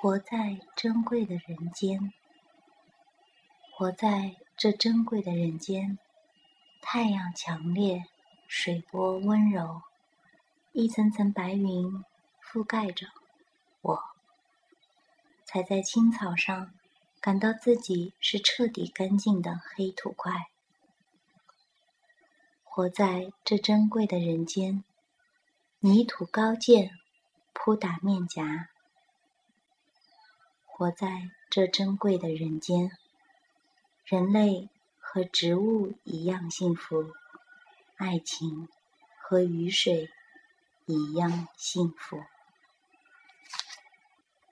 活在珍贵的人间，活在这珍贵的人间，太阳强烈，水波温柔，一层层白云覆盖着我，踩在青草上，感到自己是彻底干净的黑土块。活在这珍贵的人间，泥土高见，扑打面颊。活在这珍贵的人间，人类和植物一样幸福，爱情和雨水一样幸福。